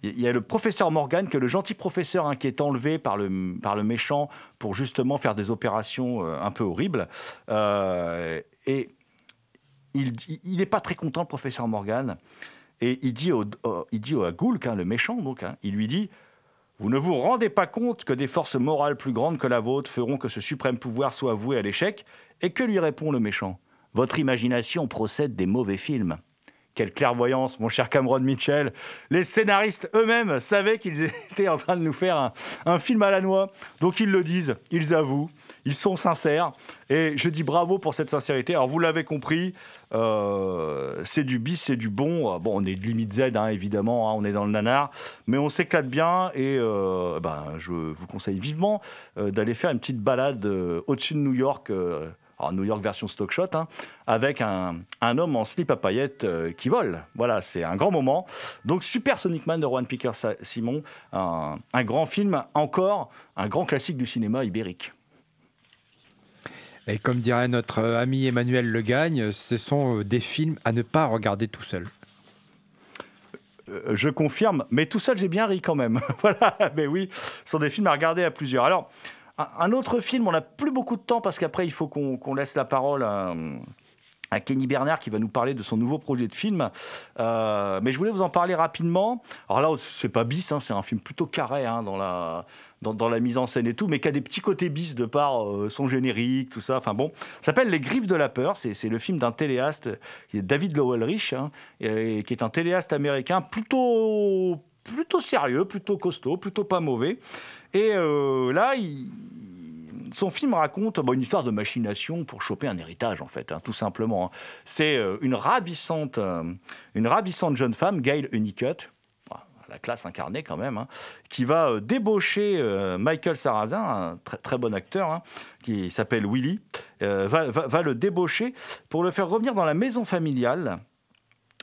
il y a le professeur Morgan, qui est le gentil professeur hein, qui est enlevé par le, par le méchant pour justement faire des opérations euh, un peu horribles. Et il n'est pas très content, le professeur Morgan. Et il dit, au, au- il dit au- hein, le méchant, donc, il lui dit Vous ne vous rendez pas compte que des forces morales plus grandes que la vôtre feront que ce suprême pouvoir soit voué à l'échec Et que lui répond le méchant? Votre imagination procède des mauvais films. Quelle clairvoyance, mon cher Cameron Mitchell. Les scénaristes eux-mêmes savaient qu'ils étaient en train de nous faire un, film à la noix. Donc ils le disent, ils avouent, ils sont sincères. Et je dis bravo pour cette sincérité. Alors vous l'avez compris, euh, c'est du bis, c'est du bon. Euh, Bon, on est de limite Z, hein, évidemment, hein, on est dans le nanar. Mais on s'éclate bien et euh, ben, je vous conseille vivement euh, d'aller faire une petite balade au-dessus de New York. Alors New York version stock shot, hein, avec un, un homme en slip à paillettes euh, qui vole. Voilà, c'est un grand moment. Donc Super Sonic Man de Juan Piquer Sa- Simon, un, un grand film, encore un grand classique du cinéma ibérique. Et comme dirait notre euh, ami Emmanuel Le Gagne, ce sont euh, des films à ne pas regarder tout seul. Je confirme, mais tout seul j'ai bien ri quand même. voilà, mais oui, ce sont des films à regarder à plusieurs. Alors, un, autre film, on n'a plus beaucoup de temps parce qu'après il faut qu'on laisse la parole à, Kenny Bernard qui va nous parler de son nouveau projet de film. Euh, mais je voulais vous en parler rapidement. Alors là, c'est pas bis, hein, c'est un film plutôt carré hein, dans la mise en scène et tout, mais qui a des petits côtés bis de par euh, son générique, tout ça. Enfin bon, s'appelle Les Griffes de la peur. C'est le film d'un téléaste, David Lowell Rich, hein, qui est un téléaste américain plutôt plutôt sérieux, plutôt costaud, plutôt pas mauvais. Et euh, là, il, son film raconte bon, une histoire de machination pour choper un héritage, en fait, hein, tout simplement. hein. C'est euh, une ravissante, euh, une ravissante jeune femme, Gail voilà, la classe incarnée quand même, hein, qui va euh, débaucher Michael Sarrazin, un très, très bon acteur, qui s'appelle Willy, va le débaucher pour le faire revenir dans la maison familiale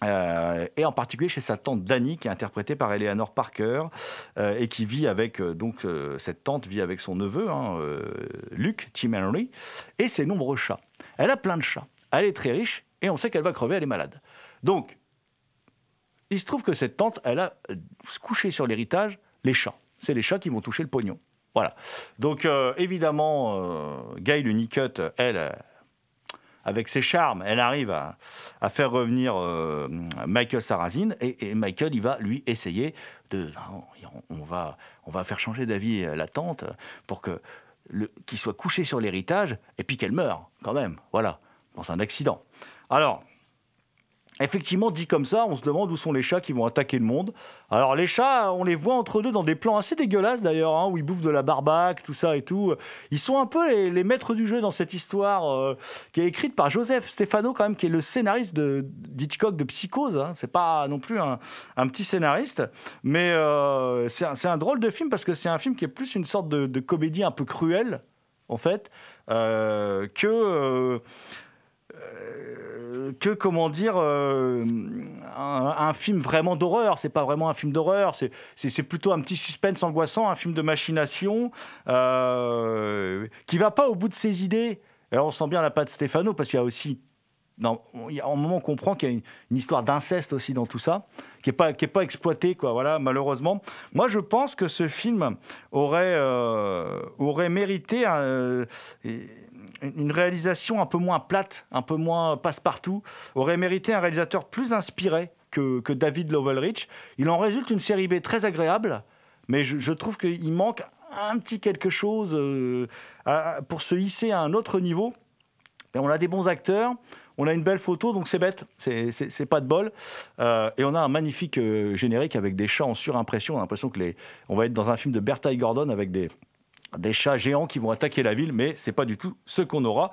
Euh, et en particulier chez sa tante Dani, qui est interprétée par Eleanor Parker, euh, et qui vit avec, euh, donc, cette tante vit avec son neveu, hein, Luke, Tim Henry, et ses nombreux chats. Elle a plein de chats. Elle est très riche, et on sait qu'elle va crever, elle est malade. Donc, il se trouve que cette tante, elle a couché sur l'héritage les chats. C'est les chats qui vont toucher le pognon. Voilà. Donc, évidemment, Gail Unicut, elle, avec ses charmes, elle arrive à, faire revenir euh, Michael Sarrazin. Et, et Michael, il va lui essayer de. on, va, on va faire changer d'avis euh, la tante pour qu'il soit couché sur l'héritage et puis qu'elle meure, quand même. Voilà. Dans un accident. Alors. Effectivement, dit comme ça, on se demande où sont les chats qui vont attaquer le monde. Alors les chats, on les voit entre deux dans des plans assez dégueulasses d'ailleurs, hein, où ils bouffent de la barbaque, tout ça et tout. Ils sont un peu les, maîtres du jeu dans cette histoire euh, qui est écrite par Joseph Stefano quand même, qui est le scénariste de d'Hitchcock de Psychose. Hein. C'est pas non plus un, petit scénariste, mais euh, c'est un, drôle de film parce que c'est un film qui est plus une sorte de, comédie un peu cruelle en fait euh, que que comment dire euh, un, un film vraiment d'horreur c'est pas vraiment un film d'horreur c'est plutôt un petit suspense angoissant un film de machination euh, qui va pas au bout de ses idées alors on sent bien la patte Stefano parce qu'il y a aussi non, y a un moment on comprend qu'il y a une, histoire d'inceste aussi dans tout ça, qui n'est pas, est pas exploitée, quoi, voilà, malheureusement. Moi, je pense que ce film aurait, euh, aurait mérité euh, une réalisation un peu moins plate, un peu moins passe-partout, aurait mérité un réalisateur plus inspiré que, David Lovelrich. Il en résulte une série B très agréable, mais je, trouve qu'il manque un petit quelque chose euh, pour se hisser à un autre niveau. On a des bons acteurs, on a une belle photo, donc c'est bête, c'est pas de bol. Euh, et on a un magnifique euh, générique avec des chats en surimpression. On a l'impression que les, on va être dans un film de Bertha Gordon avec des des chats géants qui vont attaquer la ville, mais c'est pas du tout ce qu'on aura.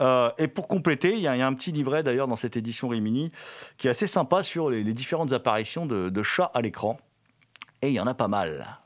Euh, et pour compléter, il y, a un petit livret d'ailleurs dans cette édition Rimini qui est assez sympa sur les, différentes apparitions de chats à l'écran. Et il y en a pas mal.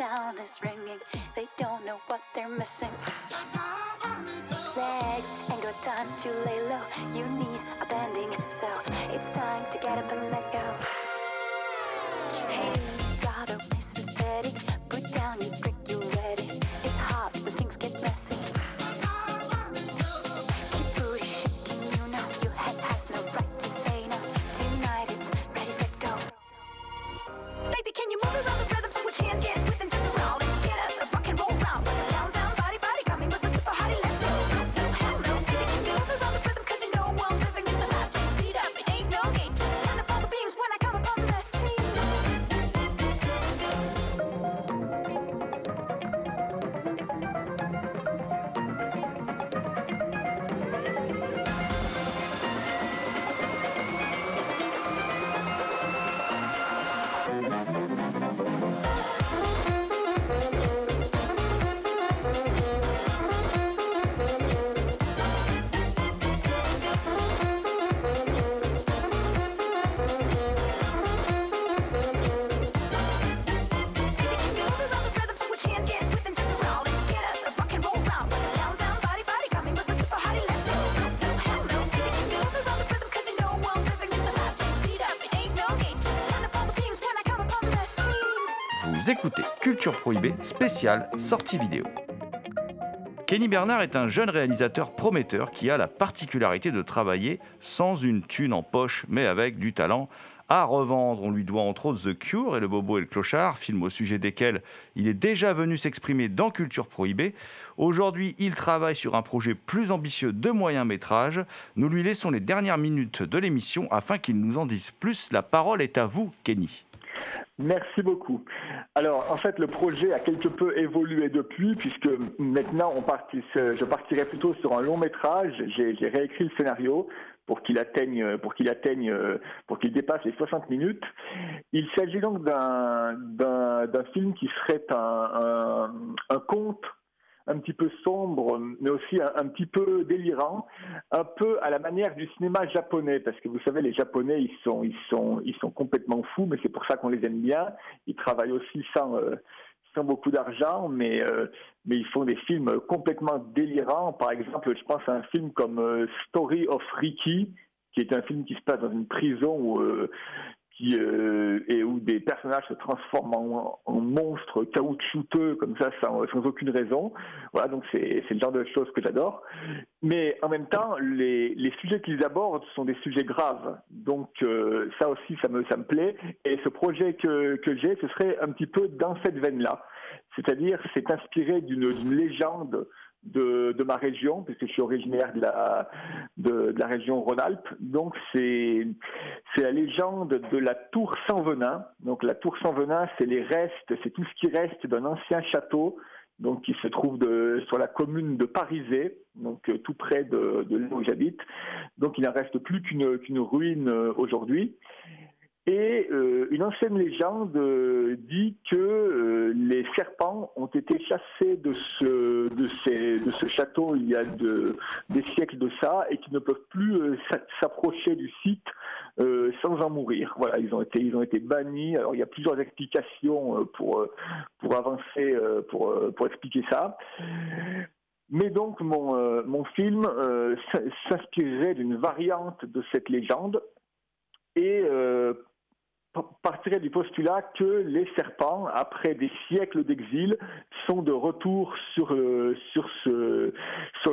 Sound is ringing. They don't know what they're missing. Legs ain't got time to lay low. Your knees are bending, so it's time to get up and let go. Hey, brother, écoutez Culture Prohibée spéciale sortie vidéo. Kenny Bernard est un jeune réalisateur prometteur qui a la particularité de travailler sans une thune en poche, mais avec du talent à revendre. On lui doit entre autres The Cure et Le Bobo et le Clochard, film au sujet desquels il est déjà venu s'exprimer dans Culture Prohibée. Aujourd'hui, il travaille sur un projet plus ambitieux de moyen métrage. Nous lui laissons les dernières minutes de l'émission afin qu'il nous en dise plus. La parole est à vous, Kenny. Merci beaucoup. Alors, en fait, le projet a quelque peu évolué depuis, puisque maintenant, partit, je partirai plutôt sur un long métrage. J'ai réécrit le scénario pour qu'il atteigne, pour qu'il qu'il dépasse les 60 minutes. Il s'agit donc d'un film qui serait un conte un petit peu sombre, mais aussi un, petit peu délirant, un peu à la manière du cinéma japonais, parce que vous savez, les Japonais, ils sont, ils sont, ils sont complètement fous, mais c'est pour ça qu'on les aime bien. Ils travaillent aussi sans, euh, sans beaucoup d'argent, mais, euh, mais ils font des films complètement délirants. Par exemple, je pense à un film comme euh, Story of Ricky, qui est un film qui se passe dans une prison où euh, et où des personnages se transforment en, monstres caoutchouteux comme ça sans, aucune raison. Voilà, donc c'est le genre de choses que j'adore. Mais en même temps, les, sujets qu'ils abordent sont des sujets graves. Donc euh, ça aussi, ça me, ça me plaît. Et ce projet que, que j'ai, ce serait un petit peu dans cette veine-là. C'est-à-dire, c'est inspiré d'une légende de, ma région, puisque je suis originaire de la, de, la région Rhône-Alpes. Donc c'est la légende de la tour sans venin. Donc la tour sans venin, c'est les restes, c'est tout ce qui reste d'un ancien château, donc qui se trouve de, sur la commune de Parisé, donc euh, tout près de, de où j'habite. Donc il n'en reste plus qu'une qu'une ruine euh, aujourd'hui. Et euh, une ancienne légende euh, dit que euh, les serpents ont été chassés de ce, château il y a de, des siècles de ça et qu'ils ne peuvent plus s'a- s'approcher du site sans en mourir. Voilà, ils ont été, bannis. Alors il y a plusieurs explications pour, avancer, pour, expliquer ça. Mais donc mon, film s- s'inspirerait d'une variante de cette légende et partirait du postulat que les serpents, après des siècles d'exil, sont de retour sur, euh, sur, ce,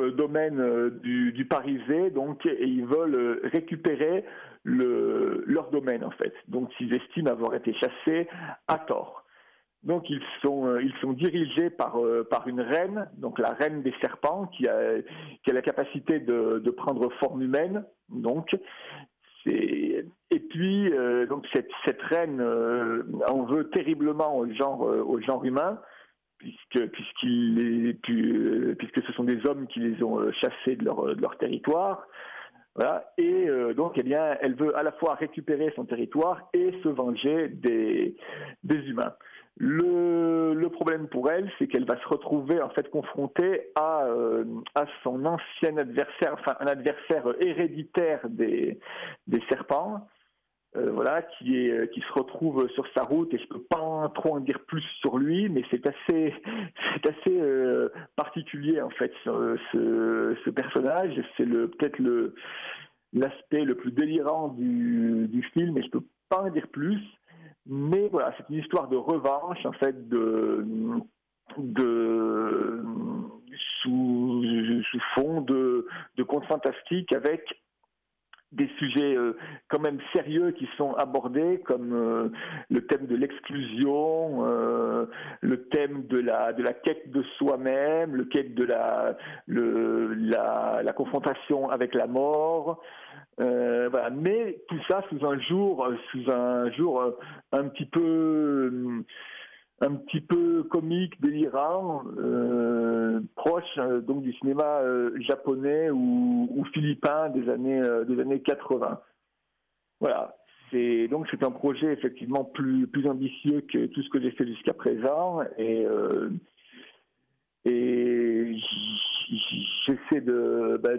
le domaine euh, du, du Parisé, donc, et ils veulent euh, récupérer le, leur domaine, en fait. Donc, ils estiment avoir été chassés à tort. Donc ils sont ils sont dirigés par par une reine, donc la reine des serpents, qui a qui a la capacité de, de prendre forme humaine. Donc c'est euh, donc cette reine euh, en veut terriblement au genre euh, au genre humain puisque puisque ce sont des hommes qui les ont chassés de leur territoire. Et donc, eh bien, elle veut à la fois récupérer son territoire et se venger des, humains. Le, problème pour elle, c'est qu'elle va se retrouver en fait confrontée à, son ancien adversaire, enfin un adversaire héréditaire des serpents, euh, voilà, qui est euh, qui se retrouve sur sa route et je peux pas trop en dire plus sur lui, mais c'est assez c'est assez euh, particulier en fait ce, personnage. C'est le peut-être le l'aspect le plus délirant du, du film et je peux pas en dire plus. Mais voilà, c'est une histoire de revanche en fait de de sous, sous fond de, de contes fantastiques avec des sujets euh, quand même sérieux qui sont abordés comme euh, le thème de l'exclusion, euh, le thème de la de la quête de soi-même, le quête de la le, la, la confrontation avec la mort. Voilà. Mais tout ça sous un jour sous un jour un petit peu un petit peu comique, délirant, euh, proche euh, donc du cinéma euh, japonais ou, philippin des années des années 80. Voilà. C'est donc c'est un projet effectivement plus plus ambitieux que tout ce que j'ai fait jusqu'à présent et j'essaie de, bah,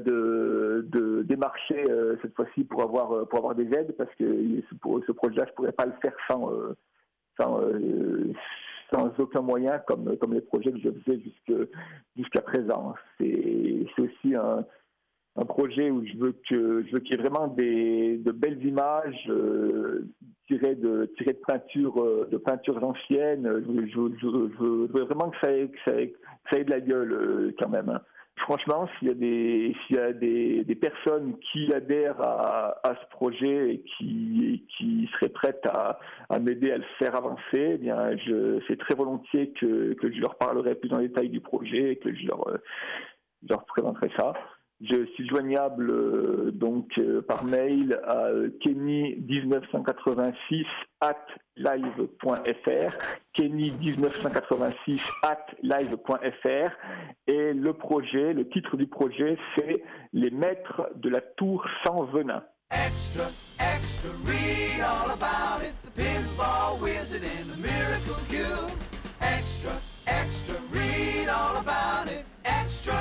démarcher cette fois-ci pour avoir pour avoir des aides parce que pour ce projet-là je pourrais pas le faire sans sans aucun moyen comme comme les projets que je faisais jusque jusqu'à présent. C'est aussi un un projet où je veux que je qu'il y ait vraiment des de belles images euh, tirées de tirées de peintures euh, de peintures anciennes. Je, veux vraiment que ça ait, que ça que ça ait de la gueule euh, quand même. Franchement, s'il y a des s'il y a des, des personnes qui adhèrent à, à ce projet et qui qui seraient prêtes à, à m'aider à le faire avancer, eh bien je c'est très volontiers que, que je leur parlerai plus en détail du projet et que je leur euh, je leur présenterai ça. Je suis joignable euh, donc euh, par mail à euh, kenny1986 at live.fr, kenny1986 at live.fr et le projet, le titre du projet c'est Les maîtres de la tour sans venin. Extra, extra, read all about it. The pinball wizard and the miracle cure. Extra, extra, read all about it. Extra.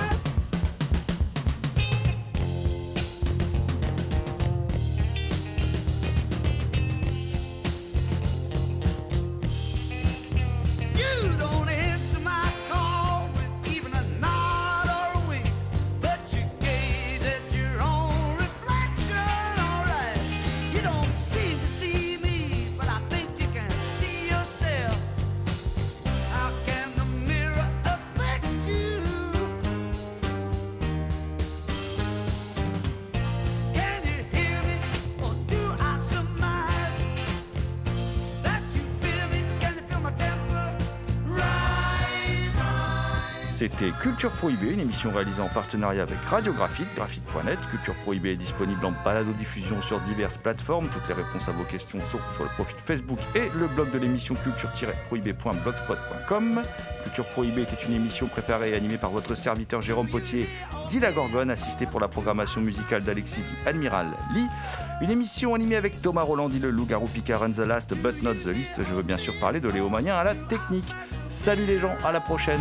C'était Culture Prohibée, une émission réalisée en partenariat avec Radiographite, graphite.net. Culture Prohibée est disponible en balado-diffusion sur diverses plateformes. Toutes les réponses à vos questions sont sur le profil Facebook et le blog de l'émission culture-prohibée.blogspot.com. Culture Prohibée était une émission préparée et animée par votre serviteur Jérôme Potier, dit la Gorgone, assisté pour la programmation musicale d'Alexis dit Admiral Lee. Une émission animée avec Thomas Roland, dit le loup-garou Picard and the Last, but not the least. Je veux bien sûr parler de Léo Magnin à la technique. Salut les gens, à la prochaine.